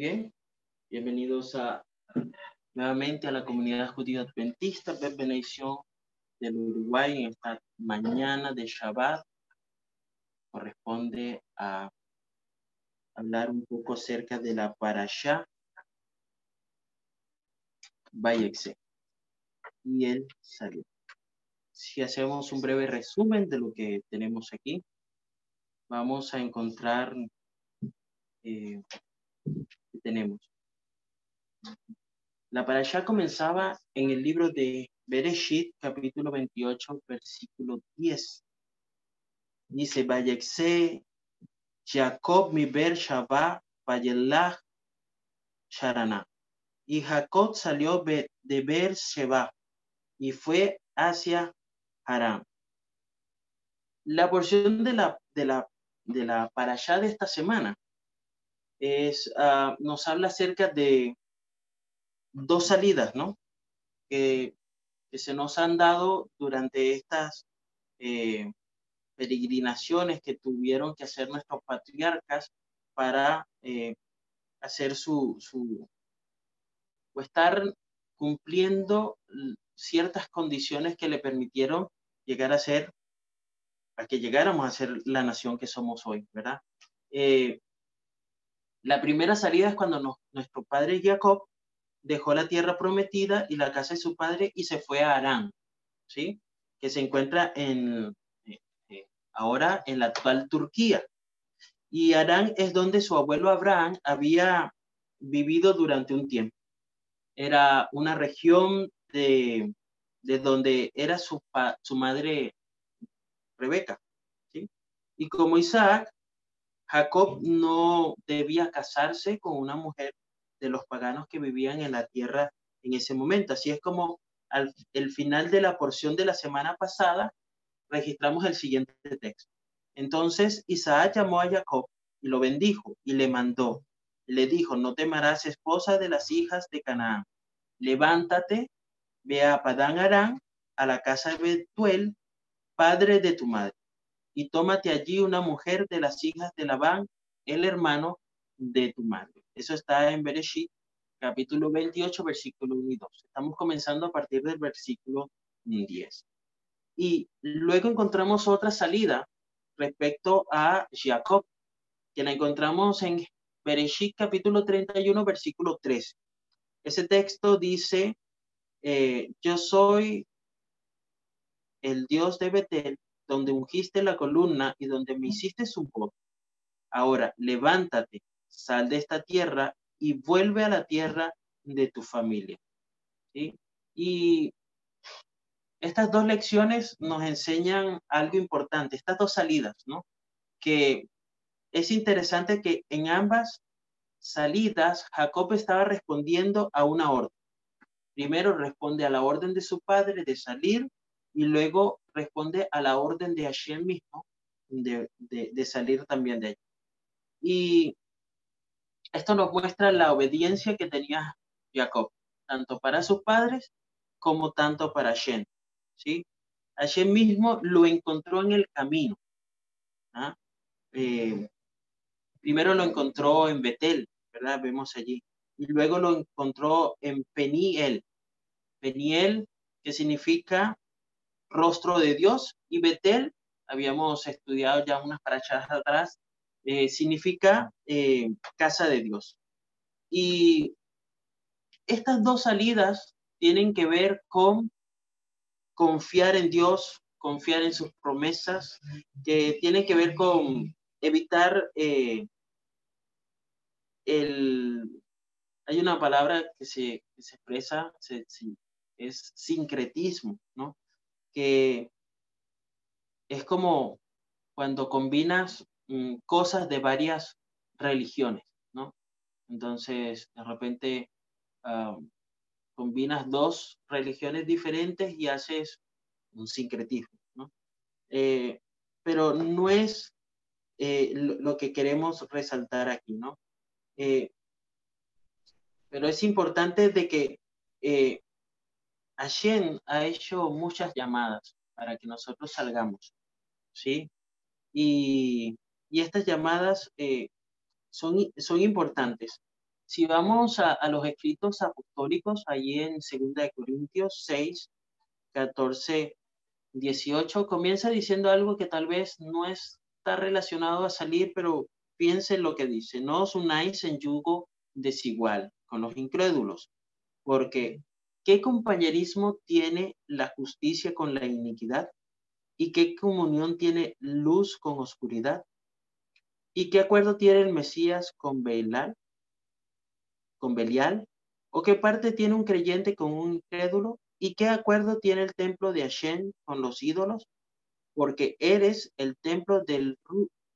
Bien, bienvenidos a nuevamente a la comunidad judía adventista, Benedición del Uruguay en esta mañana de Shabbat. Corresponde a hablar un poco acerca de la parashá Vayexe. Y él salió. Si hacemos un breve resumen de lo que tenemos aquí, vamos a encontrar eh, tenemos. La parasha comenzaba en el libro de Bereshit, capítulo 28, versículo 10. Dice, Vayexe Jacob mi ber Shabbat, Vayelach. Y Jacob salió de Ber Sheba y fue hacia Haram. La porción de la, de la, de la parashá de esta semana es, ah, nos habla acerca de dos salidas, ¿no? Que, se nos han dado durante estas eh, peregrinaciones que tuvieron que hacer nuestros patriarcas para eh, hacer su, su, o estar cumpliendo ciertas condiciones que le permitieron llegar a ser, a que llegáramos a ser la nación que somos hoy, ¿verdad? Eh, la primera salida es cuando nuestro padre Jacob dejó la tierra prometida y la casa de su padre y se fue a Arán, ¿sí? Que se encuentra en, eh, eh, ahora en la actual Turquía. Y Arán es donde su abuelo Abraham había vivido durante un tiempo. Era una región de, de donde era su, su madre Rebeca. ¿sí? Y como Isaac Jacob no debía casarse con una mujer de los paganos que vivían en la tierra en ese momento. Así es como al el final de la porción de la semana pasada registramos el siguiente texto. Entonces Isaac llamó a Jacob y lo bendijo y le mandó. Le dijo, no temerás esposa de las hijas de Canaán. Levántate, ve a Padán Arán, a la casa de Betuel, padre de tu madre y tómate allí una mujer de las hijas de Labán, el hermano de tu madre. Eso está en Bereshit, capítulo 28, versículo 1 y 2. Estamos comenzando a partir del versículo 10. Y luego encontramos otra salida respecto a Jacob, que la encontramos en Bereshit, capítulo 31, versículo 13. Ese texto dice, eh, yo soy el Dios de Betel donde ungiste la columna y donde me hiciste su voz. Ahora, levántate, sal de esta tierra y vuelve a la tierra de tu familia. Y estas dos lecciones nos enseñan algo importante, estas dos salidas, ¿no? Que es interesante que en ambas salidas Jacob estaba respondiendo a una orden. Primero responde a la orden de su padre de salir y luego responde a la orden de Hashem mismo de, de, salir también de allí. Y esto nos muestra la obediencia que tenía Jacob, tanto para sus padres como tanto para Hashem. ¿sí? Hashem mismo lo encontró en el camino. ¿ah? Eh, primero lo encontró en Betel, ¿verdad? Vemos allí. Y luego lo encontró en Peniel. Peniel, que significa rostro de Dios y Betel, habíamos estudiado ya unas parachadas atrás, eh, significa eh, casa de Dios. Y estas dos salidas tienen que ver con confiar en Dios, confiar en sus promesas, que tienen que ver con evitar eh, el... Hay una palabra que se, expresa, es sincretismo, ¿no? Que es como cuando combinas mm, cosas de varias religiones, ¿no? Entonces, de repente ah, combinas dos religiones diferentes y haces un sincretismo, ¿no? Eh, pero no es eh, lo, que queremos resaltar aquí, ¿no? Eh, pero es importante de que Hashem ha hecho muchas llamadas para que nosotros salgamos, ¿sí? Y, estas llamadas eh, son, son importantes. Si vamos a, los escritos apostólicos, allí en 2 Corintios 6, 14, 18, comienza diciendo algo que tal vez no está relacionado a salir, pero piensen lo que dice. No os unáis en yugo desigual con los incrédulos, porque ¿qué compañerismo tiene la justicia con la iniquidad? ¿Y qué comunión tiene luz con oscuridad? ¿Y qué acuerdo tiene el Mesías con Belial? ¿Con Belial? ¿O qué parte tiene un creyente con un incrédulo? ¿Y qué acuerdo tiene el templo de Hashem con los ídolos? Porque eres el templo del,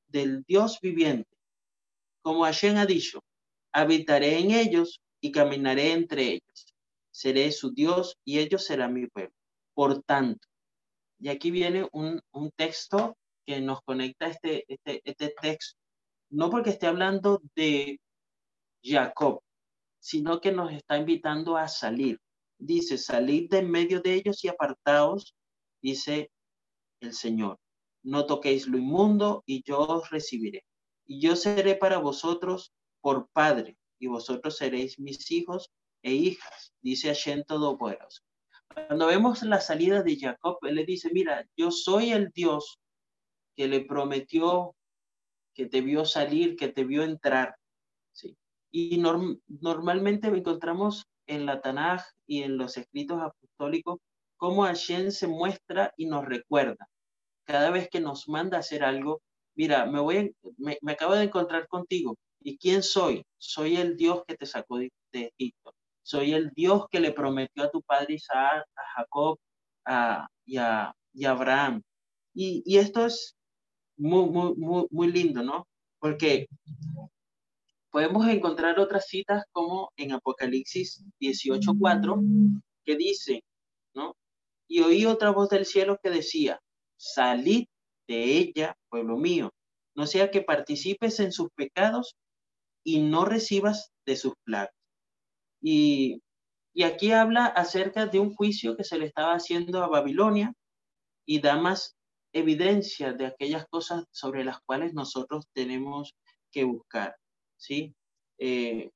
del Dios viviente. Como Hashem ha dicho, habitaré en ellos y caminaré entre ellos. Seré su Dios y ellos serán mi pueblo. Por tanto, y aquí viene un, un texto que nos conecta este, este, este texto no porque esté hablando de Jacob, sino que nos está invitando a salir. Dice, salid de en medio de ellos y apartaos, dice el Señor. No toquéis lo inmundo y yo os recibiré. Y yo seré para vosotros por padre, y vosotros seréis mis hijos e hijas, dice Hashem Todopoderoso. Cuando vemos la salida de Jacob, él le dice, mira, yo soy el Dios que le prometió que te vio salir, que te vio entrar. ¿sí? Y normalmente encontramos en la Tanaj y en los escritos apostólicos cómo Hashem se muestra y nos recuerda. Cada vez que nos manda a hacer algo, mira, me, voy, me, acabo de encontrar contigo. ¿Y quién soy? Soy el Dios que te sacó de, Egipto. Soy el Dios que le prometió a tu padre Isaac, a Jacob a, y, a, Abraham. Y, y, esto es muy, muy, muy, muy lindo, ¿no? Porque podemos encontrar otras citas como en Apocalipsis 18.4 que dice, ¿no? Y oí otra voz del cielo que decía, salid de ella, pueblo mío, no sea que participes en sus pecados y no recibas de sus plagas. Y, y aquí habla acerca de un juicio que se le estaba haciendo a Babilonia y da más evidencia de aquellas cosas sobre las cuales nosotros tenemos que buscar, ¿sí? Eh,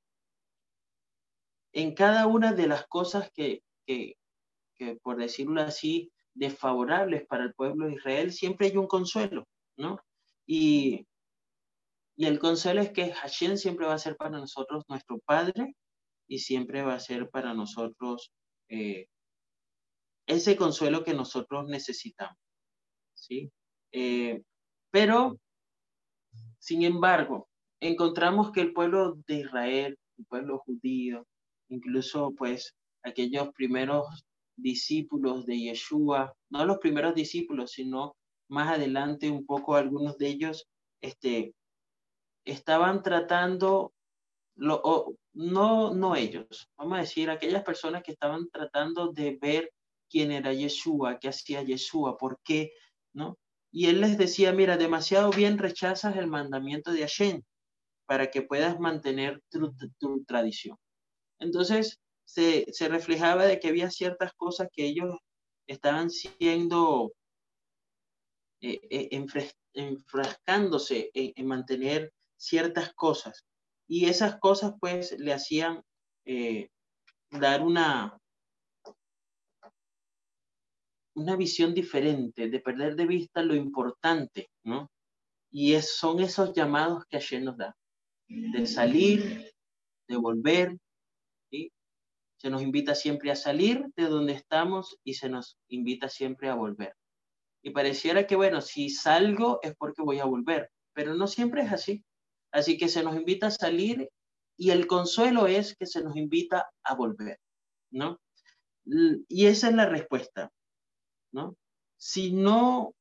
en cada una de las cosas que, que, por decirlo así, desfavorables para el pueblo de Israel, siempre hay un consuelo, ¿no? Y, y el consuelo es que Hashem siempre va a ser para nosotros nuestro Padre y siempre va a ser para nosotros eh, ese consuelo que nosotros necesitamos. ¿sí? Eh, pero, sin embargo, encontramos que el pueblo de Israel, el pueblo judío, incluso pues aquellos primeros discípulos de Yeshua, no los primeros discípulos, sino más adelante un poco algunos de ellos, este, estaban tratando, lo, no, no ellos, vamos a decir, aquellas personas que estaban tratando de ver quién era Yeshua, qué hacía Yeshua, por qué ¿no? Y él les decía, mira, demasiado bien rechazas el mandamiento de Hashem para que puedas mantener tu, tradición. Entonces, se, reflejaba de que había ciertas cosas que ellos estaban siendo, eh, eh, enfrascándose en, mantener ciertas cosas. Y esas cosas, pues, le hacían eh, dar una, una visión diferente, de perder de vista lo importante, ¿no? Y es, son esos llamados que ayer nos da, de salir, de volver, ¿sí? Se nos invita siempre a salir de donde estamos y se nos invita siempre a volver. Y pareciera que, bueno, si salgo es porque voy a volver, pero no siempre es así. Así que se nos invita a salir y el consuelo es que se nos invita a volver, ¿no? Y esa es la respuesta. ¿no? Si no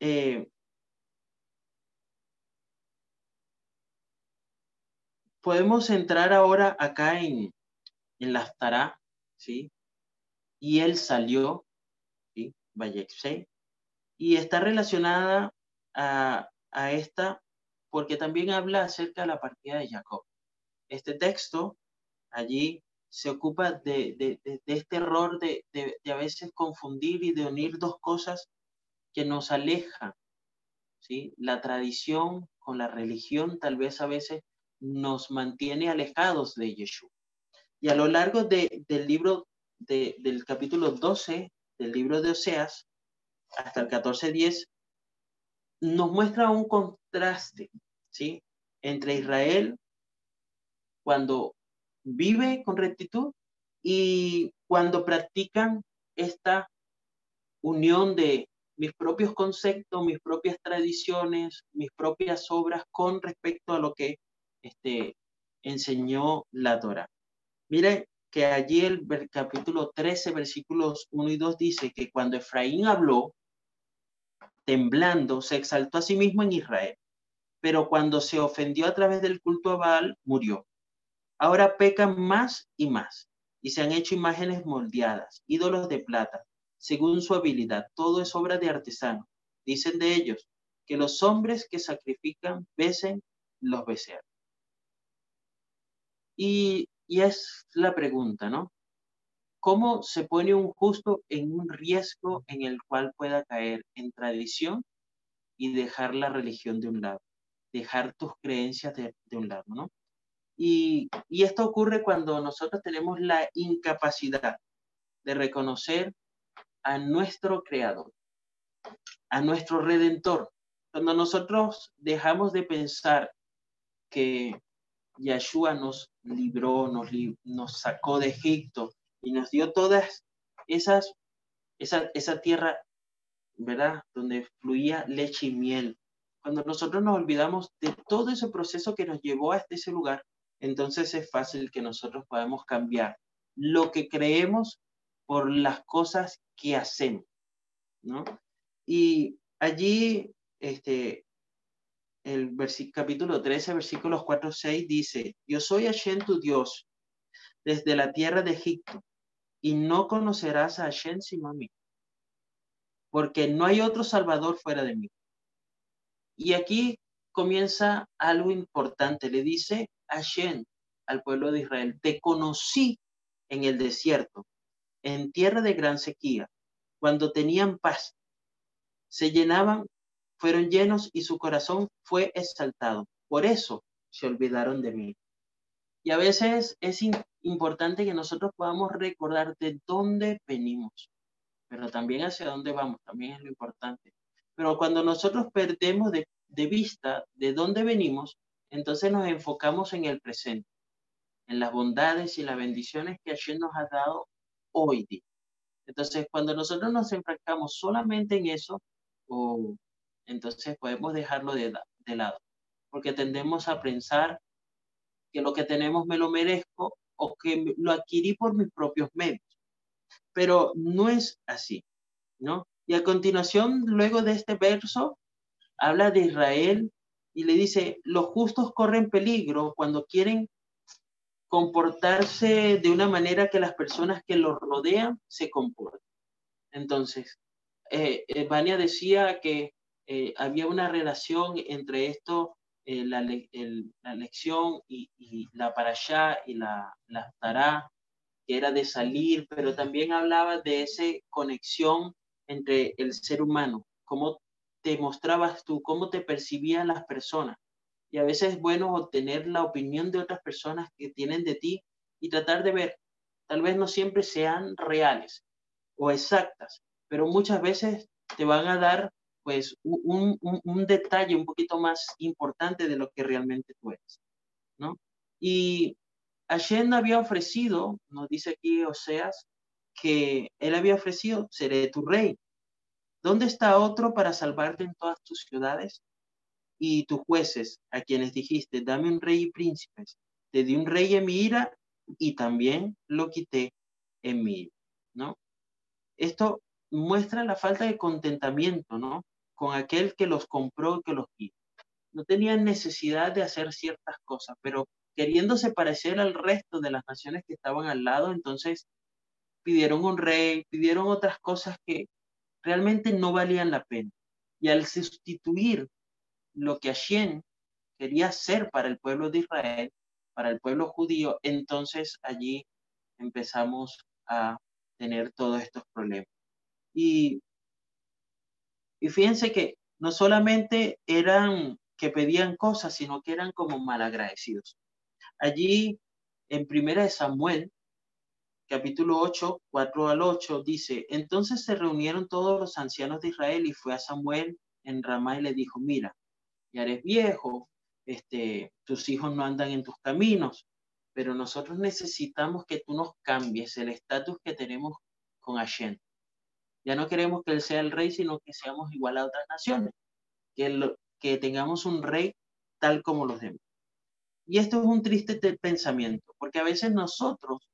eh, podemos entrar ahora acá en, en la Tará, ¿sí? Y él salió, ¿sí? y está relacionada a, a esta porque también habla acerca de la partida de Jacob. Este texto allí se ocupa de, este error de, a veces confundir y de unir dos cosas que nos alejan, ¿sí? La tradición con la religión tal vez a veces nos mantiene alejados de Yeshua. Y a lo largo de, del libro, de, del capítulo 12 del libro de Oseas, hasta el 14.10, nos muestra un contraste, ¿sí? Entre Israel cuando vive con rectitud y cuando practican esta unión de mis propios conceptos, mis propias tradiciones, mis propias obras con respecto a lo que este, enseñó la Torah. Mire que allí el, capítulo 13, versículos 1 y 2 dice que cuando Efraín habló, temblando, se exaltó a sí mismo en Israel, pero cuando se ofendió a través del culto a Baal, murió. Ahora pecan más y más y se han hecho imágenes moldeadas, ídolos de plata, según su habilidad. Todo es obra de artesano. Dicen de ellos que los hombres que sacrifican besen los becerros. Y, y es la pregunta, ¿no? ¿Cómo se pone un justo en un riesgo en el cual pueda caer en tradición y dejar la religión de un lado, dejar tus creencias de, un lado, ¿no? Y, y, esto ocurre cuando nosotros tenemos la incapacidad de reconocer a nuestro creador, a nuestro redentor. Cuando nosotros dejamos de pensar que Yeshua nos libró, nos, nos sacó de Egipto y nos dio todas esas, esa, esa tierra, ¿verdad? Donde fluía leche y miel. Cuando nosotros nos olvidamos de todo ese proceso que nos llevó hasta ese lugar, entonces es fácil que nosotros podamos cambiar lo que creemos por las cosas que hacemos, ¿no? Y allí, este, el capítulo 13, versículos 4 6 dice, yo soy Hashem tu Dios desde la tierra de Egipto y no conocerás a Hashem sino a mí, porque no hay otro salvador fuera de mí. Y aquí comienza algo importante, le dice Hashem al pueblo de Israel, te conocí en el desierto en tierra de gran sequía, cuando tenían paz, se llenaban, fueron llenos y su corazón fue exaltado. Por eso se olvidaron de mí. Y a veces es importante que nosotros podamos recordar de dónde venimos, pero también hacia dónde vamos, también es lo importante. Pero cuando nosotros perdemos de, vista de dónde venimos, entonces nos enfocamos en el presente, en las bondades y las bendiciones que Hashem nos ha dado hoy día. Entonces, cuando nosotros nos enfrascamos solamente en eso, o entonces podemos dejarlo de, de lado, porque tendemos a pensar que lo que tenemos me lo merezco o que lo adquirí por mis propios medios. Pero no es así, ¿no? Y a continuación, luego de este verso, habla de Israel y le dice, los justos corren peligro cuando quieren comportarse de una manera que las personas que los rodean se comporten. Entonces, eh, eh decía que eh, había una relación entre esto, eh, la, la, lección y, y, la allá y la, la tará, que era de salir, pero también hablaba de esa conexión entre el ser humano, cómo te mostrabas tú, cómo te percibían las personas y a veces es bueno obtener la opinión de otras personas que tienen de ti y tratar de ver, tal vez no siempre sean reales o exactas, pero muchas veces te van a dar pues un, un, detalle un poquito más importante de lo que realmente tú eres, ¿no? Y Hashem había ofrecido, nos dice aquí Oseas, que él había ofrecido, seré tu rey. ¿Dónde está otro para salvarte en todas tus ciudades? y tus jueces, a quienes dijiste, dame un rey y príncipes, te di un rey en mi ira y también lo quité en mi ira, ¿no? Esto muestra la falta de contentamiento, ¿no? Con aquel que los compró, que los quitó. No tenían necesidad de hacer ciertas cosas, pero queriéndose parecer al resto de las naciones que estaban al lado, entonces pidieron un rey, pidieron otras cosas que realmente no valían la pena. Y al sustituir lo que Hashem quería hacer para el pueblo de Israel, para el pueblo judío, entonces allí empezamos a tener todos estos problemas. Y, y fíjense que no solamente eran que pedían cosas, sino que eran como malagradecidos. Allí, en primera de Samuel, capítulo 8, 4 al 8, dice, entonces se reunieron todos los ancianos de Israel y fue a Samuel en Ramá y le dijo, mira, ya eres viejo, este, tus hijos no andan en tus caminos, pero nosotros necesitamos que tú nos cambies el estatus que tenemos con Hashem. Ya no queremos que él sea el rey, sino que seamos igual a otras naciones, que, que tengamos un rey tal como los demás. Y esto es un triste pensamiento, porque a veces nosotros,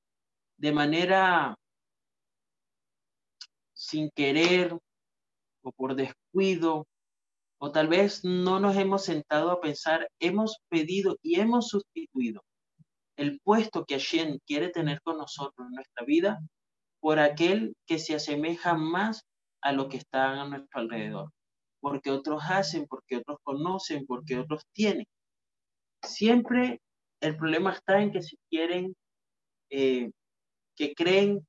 de manera sin querer o por descuido, o tal vez no nos hemos sentado a pensar, hemos pedido y hemos sustituido el puesto que Hashem quiere tener con nosotros en nuestra vida por aquel que se asemeja más a lo que está a nuestro alrededor. Porque otros hacen, porque otros conocen, porque otros tienen. Siempre el problema está en que si quieren, eh, que creen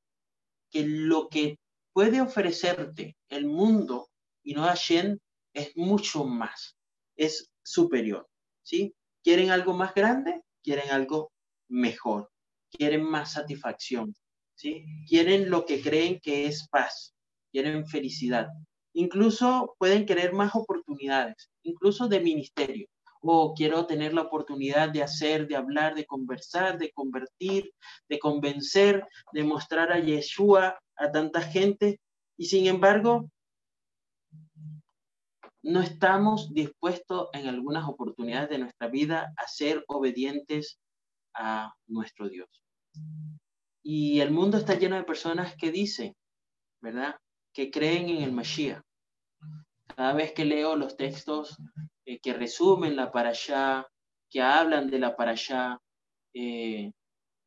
que lo que puede ofrecerte el mundo y no Hashem es mucho más, es superior, ¿sí? ¿Quieren algo más grande? Quieren algo mejor, quieren más satisfacción, ¿sí? Quieren lo que creen que es paz, quieren felicidad. Incluso pueden querer más oportunidades, incluso de ministerio. O quiero tener la oportunidad de hacer, de hablar, de conversar, de convertir, de convencer, de mostrar a Yeshua a tanta gente. Y sin embargo, no estamos dispuestos en algunas oportunidades de nuestra vida a ser obedientes a nuestro Dios. Y el mundo está lleno de personas que dicen, ¿verdad? Que creen en el Mashiach. Cada vez que leo los textos eh, que resumen la allá, que hablan de la para eh,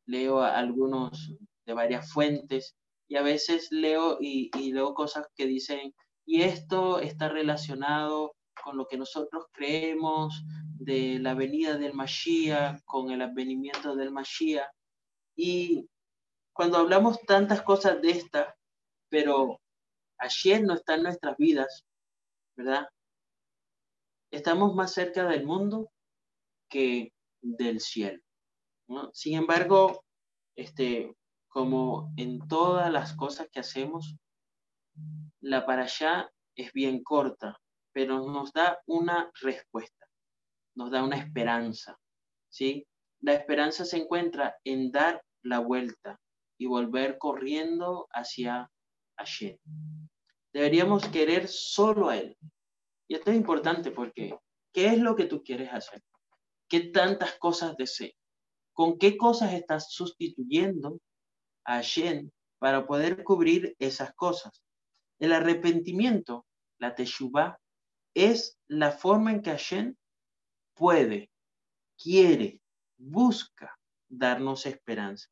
leo algunos de varias fuentes y a veces leo y, leo cosas que dicen y esto está relacionado con lo que nosotros creemos de la venida del Mashiach, con el advenimiento del Mashiach. Y cuando hablamos tantas cosas de esta, pero ayer no está en nuestras vidas, ¿verdad? Estamos más cerca del mundo que del cielo. Sin embargo, este, como en todas las cosas que hacemos, la para allá es bien corta, pero nos da una respuesta, nos da una esperanza, ¿sí? La esperanza se encuentra en dar la vuelta y volver corriendo hacia allí. Deberíamos querer solo a Él. Y esto es importante porque, ¿qué es lo que tú quieres hacer? ¿Qué tantas cosas deseas? ¿Con qué cosas estás sustituyendo a Hashem para poder cubrir esas cosas? El arrepentimiento, la teshuvah, es la forma en que Hashem puede, quiere, busca darnos esperanza.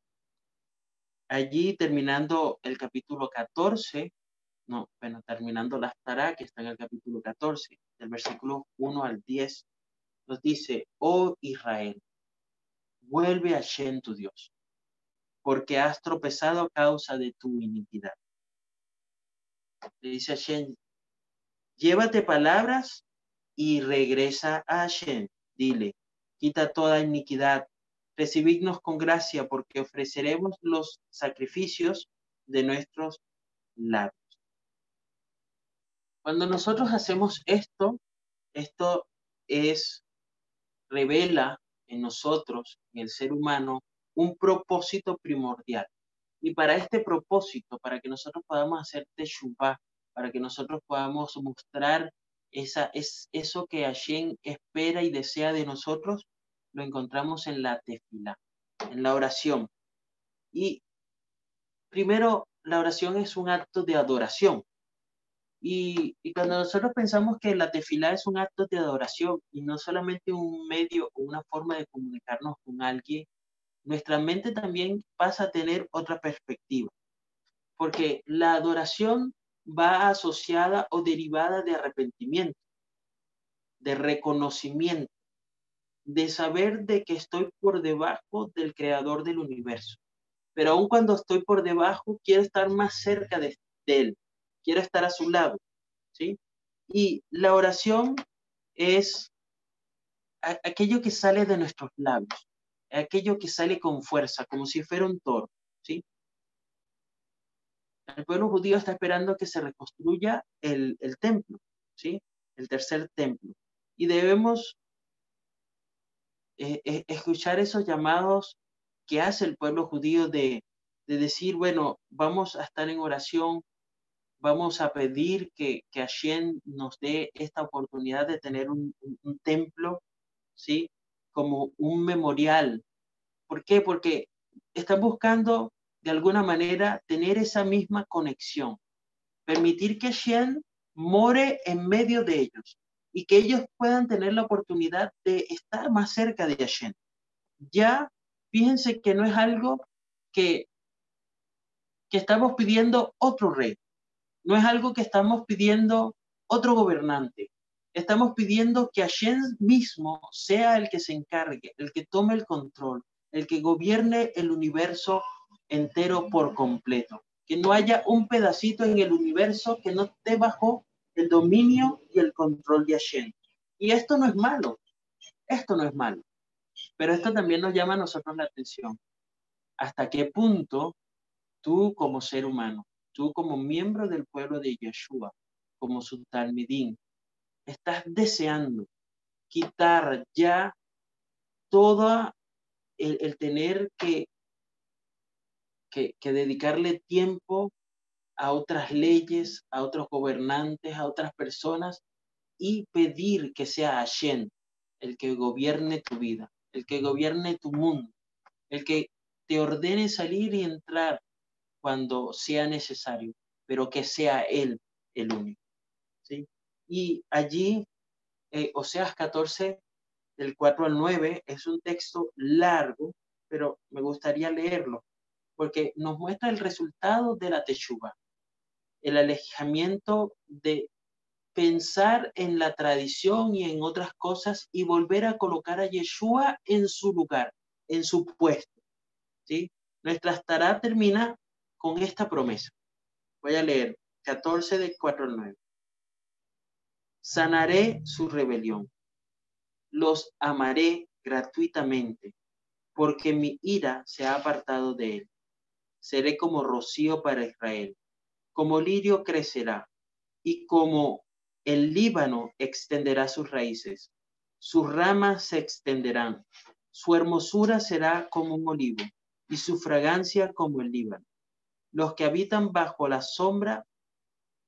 Allí terminando el capítulo 14, no, bueno, terminando la Tará, que está en el capítulo 14, del versículo 1 al 10, nos dice, oh Israel, vuelve a Hashem tu Dios, porque has tropezado a causa de tu iniquidad. Le dice a Hashem, llévate palabras y regresa a Hashem. Dile, quita toda iniquidad, recibidnos con gracia, porque ofreceremos los sacrificios de nuestros labios. Cuando nosotros hacemos esto, esto es, revela en nosotros, en el ser humano, un propósito primordial. Y para este propósito, para que nosotros podamos hacer Teshuvah, para que nosotros podamos mostrar esa, es, eso que Hashem espera y desea de nosotros, lo encontramos en la tefila, en la oración. Y primero, la oración es un acto de adoración. Y, cuando nosotros pensamos que la tefila es un acto de adoración y no solamente un medio o una forma de comunicarnos con alguien, nuestra mente también pasa a tener otra perspectiva, porque la adoración va asociada o derivada de arrepentimiento, de reconocimiento, de saber de que estoy por debajo del creador del universo. Pero aun cuando estoy por debajo, quiero estar más cerca de él, quiero estar a su lado, ¿sí? Y la oración es aquello que sale de nuestros labios, aquello que sale con fuerza, como si fuera un toro, ¿sí? El pueblo judío está esperando que se reconstruya el, templo, ¿sí? El tercer templo. Y debemos eh, eh, escuchar esos llamados que hace el pueblo judío de, decir, bueno, vamos a estar en oración, vamos a pedir que, que Hashem nos dé esta oportunidad de tener un, templo, ¿sí? Como un memorial. ¿Por qué? Porque están buscando de alguna manera tener esa misma conexión, permitir que Hashem more en medio de ellos y que ellos puedan tener la oportunidad de estar más cerca de Hashem. Ya fíjense que no es algo que, que estamos pidiendo otro rey, no es algo que estamos pidiendo otro gobernante. Estamos pidiendo que Hashem mismo sea el que se encargue, el que tome el control, el que gobierne el universo entero por completo. Que no haya un pedacito en el universo que no esté bajo el dominio y el control de Hashem. Y esto no es malo, esto no es malo. Pero esto también nos llama a nosotros la atención. ¿Hasta qué punto tú como ser humano tú como miembro del pueblo de Yeshua, como su talmidín, estás deseando quitar ya todo el, tener que, que, que, dedicarle tiempo a otras leyes, a otros gobernantes, a otras personas y pedir que sea Hashem el que gobierne tu vida, el que gobierne tu mundo, el que te ordene salir y entrar cuando sea necesario, pero que sea Él el único. ¿sí? Y allí, eh, Oseas 14, del 4 al 9, es un texto largo, pero me gustaría leerlo, porque nos muestra el resultado de la teshuva, el alejamiento de pensar en la tradición y en otras cosas y volver a colocar a Yeshua en su lugar, en su puesto. ¿sí? Nuestra estará termina con esta promesa. Voy a leer 14 de 4 al 9. Sanaré su rebelión. Los amaré gratuitamente, porque mi ira se ha apartado de él. Seré como rocío para Israel, como lirio crecerá, y como el Líbano extenderá sus raíces. Sus ramas se extenderán, su hermosura será como un olivo, y su fragancia como el Líbano los que habitan bajo la sombra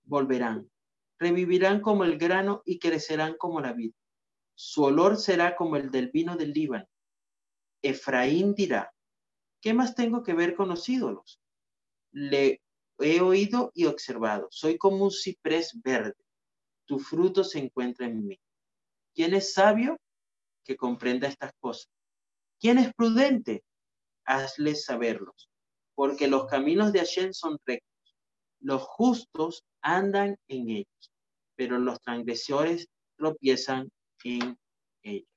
volverán, revivirán como el grano y crecerán como la vid. Su olor será como el del vino del Líbano. Efraín dirá, ¿qué más tengo que ver con los ídolos? Le he oído y observado, soy como un ciprés verde, tu fruto se encuentra en mí. ¿Quién es sabio? Que comprenda estas cosas. ¿Quién es prudente? Hazle saberlos porque los caminos de Hashem son rectos. Los justos andan en ellos, pero los transgresores tropiezan en ellos.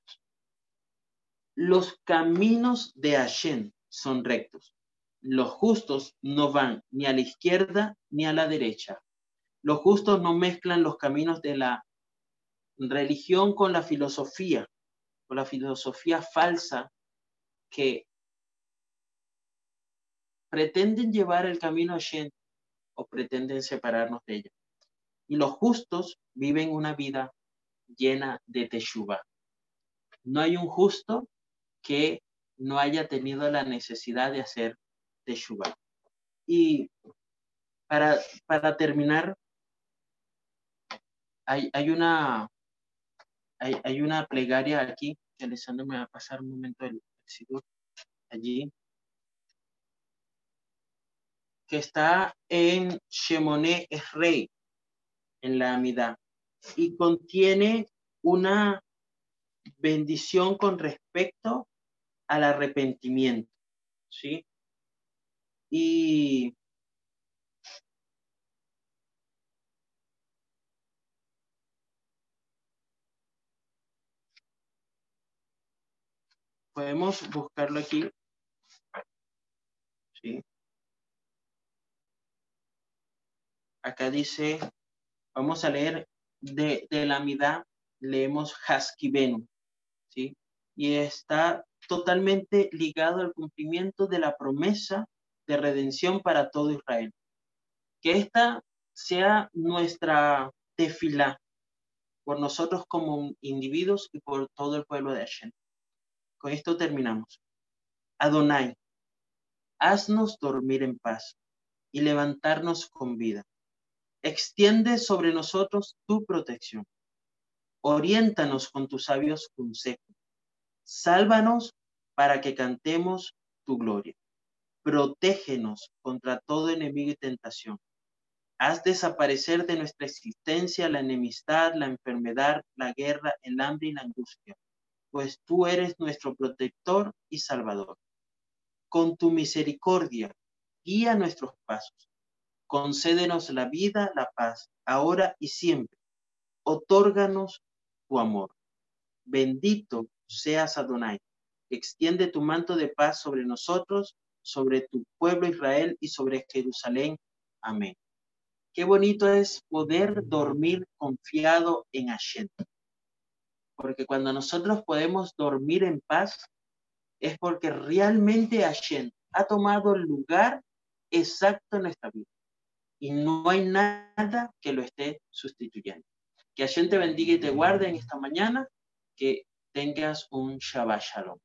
Los caminos de Hashem son rectos. Los justos no van ni a la izquierda ni a la derecha. Los justos no mezclan los caminos de la religión con la filosofía, con la filosofía falsa que pretenden llevar el camino Shen o pretenden separarnos de ella. Y los justos viven una vida llena de teshuva. No hay un justo que no haya tenido la necesidad de hacer teshuva. Y para, para terminar, hay, hay una hay, hay, una plegaria aquí, que Alessandro me va a pasar un momento el, el allí, que está en Shemoné Rey, en la Amidad, y contiene una bendición con respecto al arrepentimiento, ¿sí? Y podemos buscarlo aquí, ¿sí? Acá dice, vamos a leer de, de la mitad, leemos Haskibenu, ¿sí? Y está totalmente ligado al cumplimiento de la promesa de redención para todo Israel. Que esta sea nuestra tefilá por nosotros como individuos y por todo el pueblo de Hashem. Con esto terminamos. Adonai, haznos dormir en paz y levantarnos con vida. Extiende sobre nosotros tu protección. Oriéntanos con tus sabios consejos. Sálvanos para que cantemos tu gloria. Protégenos contra todo enemigo y tentación. Haz desaparecer de nuestra existencia la enemistad, la enfermedad, la guerra, el hambre y la angustia, pues tú eres nuestro protector y salvador. Con tu misericordia, guía nuestros pasos. Concédenos la vida, la paz, ahora y siempre. Otórganos tu amor. Bendito seas Adonai. Extiende tu manto de paz sobre nosotros, sobre tu pueblo Israel y sobre Jerusalén. Amén. Qué bonito es poder dormir confiado en Hashem. Porque cuando nosotros podemos dormir en paz, es porque realmente Hashem ha tomado el lugar exacto en nuestra vida. Y no hay nada que lo esté sustituyendo. Que Hashem te bendiga y te guarde en esta mañana. Que tengas un Shabbat Shalom.